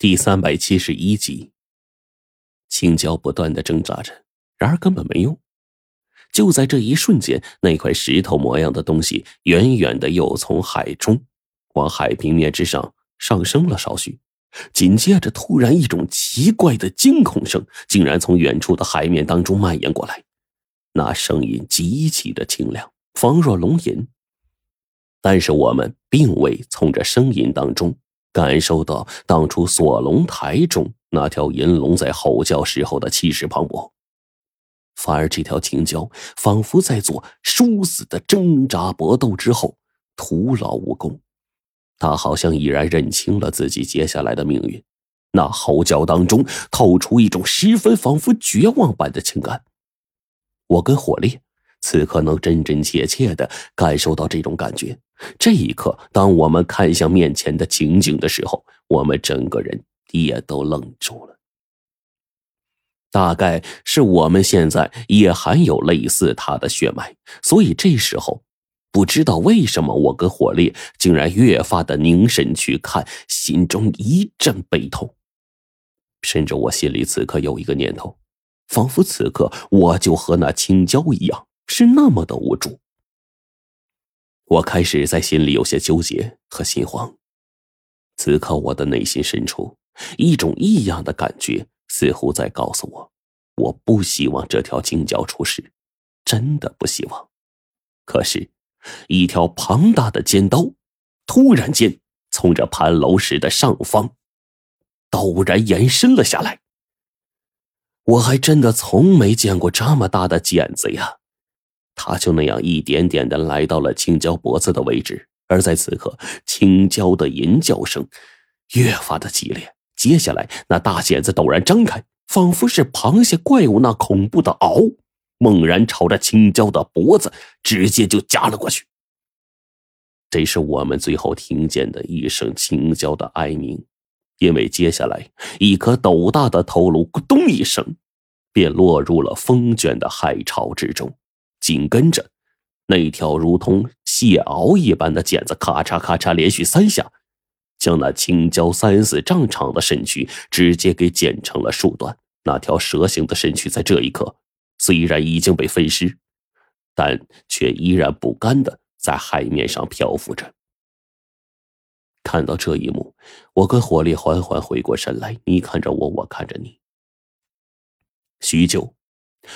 第三百七十一集，青椒不断的挣扎着，然而根本没用。就在这一瞬间，那块石头模样的东西远远的又从海中往海平面之上上升了少许，紧接着，突然一种奇怪的惊恐声竟然从远处的海面当中蔓延过来，那声音极其的清亮，仿若龙吟。但是我们并未从这声音当中。感受到当初锁龙台中那条银龙在吼叫时候的气势磅礴，反而这条青蛟仿佛在做殊死的挣扎搏斗之后徒劳无功，他好像已然认清了自己接下来的命运。那吼叫当中透出一种十分仿佛绝望般的情感。我跟火烈此刻能真真切切的感受到这种感觉。这一刻，当我们看向面前的情景的时候，我们整个人也都愣住了。大概是我们现在也含有类似他的血脉，所以这时候，不知道为什么，我跟火烈竟然越发的凝神去看，心中一阵悲痛，甚至我心里此刻有一个念头，仿佛此刻我就和那青椒一样，是那么的无助。我开始在心里有些纠结和心慌，此刻我的内心深处，一种异样的感觉似乎在告诉我，我不希望这条金角出事，真的不希望。可是，一条庞大的尖刀，突然间从这盘楼石的上方，陡然延伸了下来。我还真的从没见过这么大的剪子呀！他就那样一点点的来到了青椒脖子的位置，而在此刻，青椒的吟叫声越发的激烈。接下来，那大剪子陡然张开，仿佛是螃蟹怪物那恐怖的螯，猛然朝着青椒的脖子直接就夹了过去。这是我们最后听见的一声青椒的哀鸣，因为接下来一颗斗大的头颅咕咚一声，便落入了风卷的海潮之中。紧跟着，那条如同蟹螯一般的剪子，咔嚓咔嚓连续三下，将那青椒三四丈长的身躯直接给剪成了数段。那条蛇形的身躯在这一刻，虽然已经被分尸，但却依然不甘的在海面上漂浮着。看到这一幕，我跟火烈缓缓回过神来，你看着我，我看着你。许久，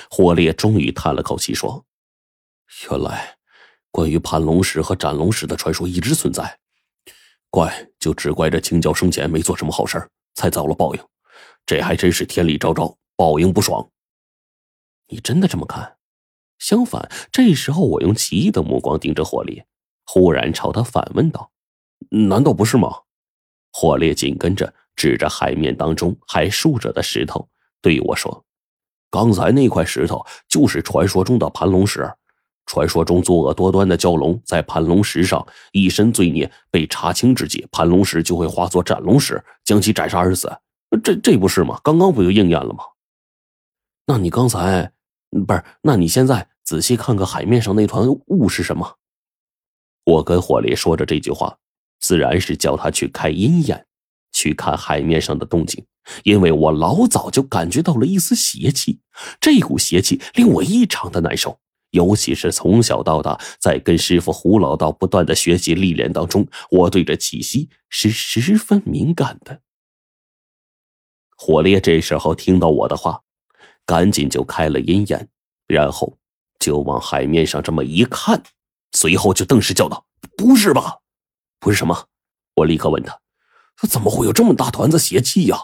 火烈终于叹了口气说。原来，关于盘龙石和斩龙石的传说一直存在，怪就只怪这青椒生前没做什么好事才遭了报应。这还真是天理昭昭，报应不爽。你真的这么看？相反，这时候我用奇异的目光盯着火烈，忽然朝他反问道：“难道不是吗？”火烈紧跟着指着海面当中还竖着的石头对我说：“刚才那块石头就是传说中的盘龙石。”传说中作恶多端的蛟龙在盘龙石上一身罪孽被查清之际，盘龙石就会化作斩龙石，将其斩杀而死。这这不是吗？刚刚不就应验了吗？那你刚才不是？那你现在仔细看看海面上那团雾是什么？我跟火烈说着这句话，自然是叫他去开阴眼，去看海面上的动静，因为我老早就感觉到了一丝邪气，这股邪气令我异常的难受。尤其是从小到大，在跟师傅胡老道不断的学习历练当中，我对这气息是十分敏感的。火烈这时候听到我的话，赶紧就开了阴眼，然后就往海面上这么一看，随后就顿时叫道：“不是吧？不是什么？”我立刻问他：“怎么会有这么大团子邪气呀？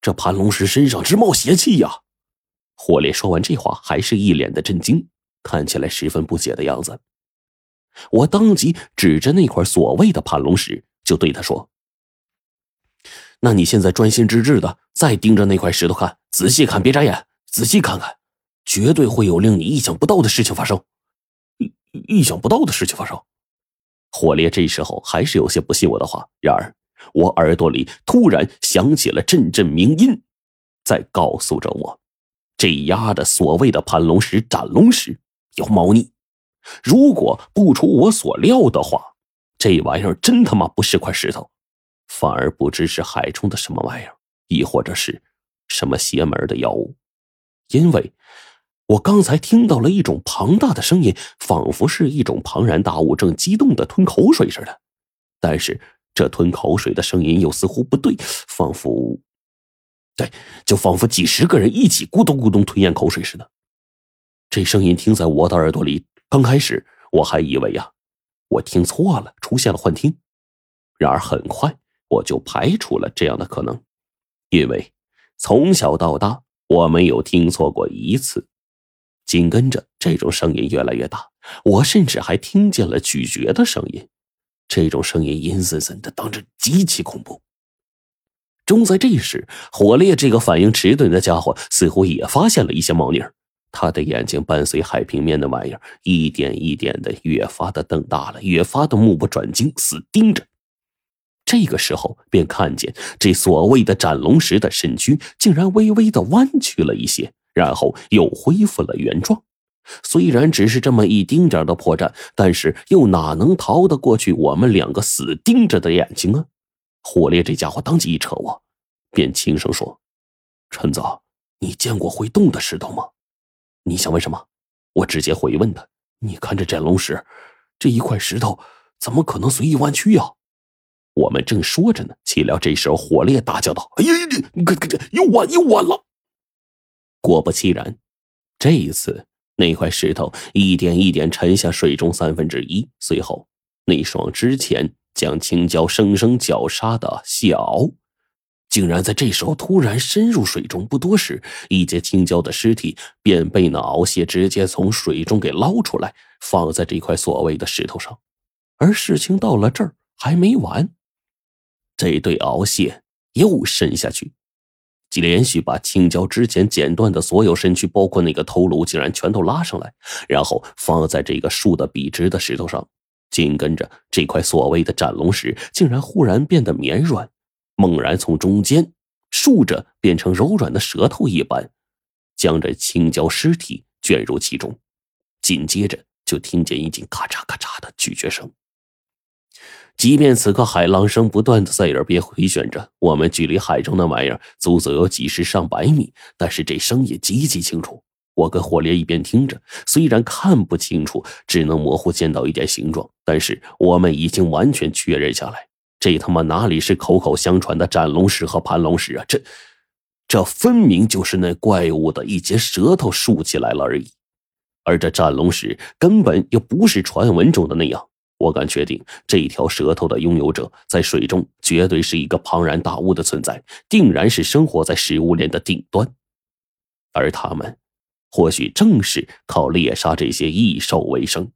这盘龙石身上直冒邪气呀？”火烈说完这话，还是一脸的震惊。看起来十分不解的样子，我当即指着那块所谓的盘龙石，就对他说：“那你现在专心致志的再盯着那块石头看，仔细看，别眨眼，仔细看看，绝对会有令你意想不到的事情发生。意意想不到的事情发生。”火烈这时候还是有些不信我的话，然而我耳朵里突然响起了阵阵鸣音，在告诉着我，这丫的所谓的盘龙石、斩龙石。有猫腻，如果不出我所料的话，这玩意儿真他妈不是块石头，反而不知是海中的什么玩意儿。亦或者是什么邪门的药物，因为我刚才听到了一种庞大的声音，仿佛是一种庞然大物正激动的吞口水似的。但是这吞口水的声音又似乎不对，仿佛，对，就仿佛几十个人一起咕咚咕咚吞咽口水似的。这声音听在我的耳朵里，刚开始我还以为呀，我听错了，出现了幻听。然而很快我就排除了这样的可能，因为从小到大我没有听错过一次。紧跟着，这种声音越来越大，我甚至还听见了咀嚼的声音。这种声音阴森森的，当着极其恐怖。正在这时，火烈这个反应迟钝的家伙似乎也发现了一些猫腻儿，他的眼睛伴随海平面的玩意儿一点一点的越发的瞪大了，越发的目不转睛，死盯着。这个时候，便看见这所谓的斩龙石的身躯竟然微微的弯曲了一些，然后又恢复了原状。虽然只是这么一丁点的破绽，但是又哪能逃得过去我们两个死盯着的眼睛啊？火烈这家伙当即一扯我，便轻声说：“陈子，你见过会动的石头吗？你想问什么？”我直接回问他：“你看这斩龙石，这一块石头怎么可能随意弯曲呀？”我们正说着呢，岂料这时候火烈大叫道：“哎呀，你可可又弯又弯了！”果不其然，这一次那块石头一点一点沉下水中三分之一，随后那双之前将青椒生生绞杀的小，竟然在这时候突然深入水中。不多时，一截青椒的尸体便被那鳌蟹直接从水中给捞出来，放在这块所谓的石头上。而事情到了这儿还没完。这对鳌蟹又伸下去，连续把青椒之前剪断的所有身躯，包括那个头颅，竟然全都拉上来，然后放在这个竖的笔直的石头上。紧跟着，这块所谓的斩龙石竟然忽然变得绵软，猛然从中间竖着变成柔软的舌头一般，将这青椒尸体卷入其中。紧接着，就听见一阵咔嚓咔嚓的咀嚼声。即便此刻海浪声不断的在耳边回旋着，我们距离海中那玩意儿足足有几十上百米，但是这声音极其清楚。我跟火烈一边听着，虽然看不清楚，只能模糊见到一点形状，但是我们已经完全确认下来，这他妈哪里是口口相传的斩龙石和盘龙石啊？这，这分明就是那怪物的一截舌头竖起来了而已，而这斩龙石根本又不是传闻中的那样。我敢确定，这条舌头的拥有者在水中绝对是一个庞然大物的存在，定然是生活在食物链的顶端，而他们或许正是靠猎杀这些异兽为生。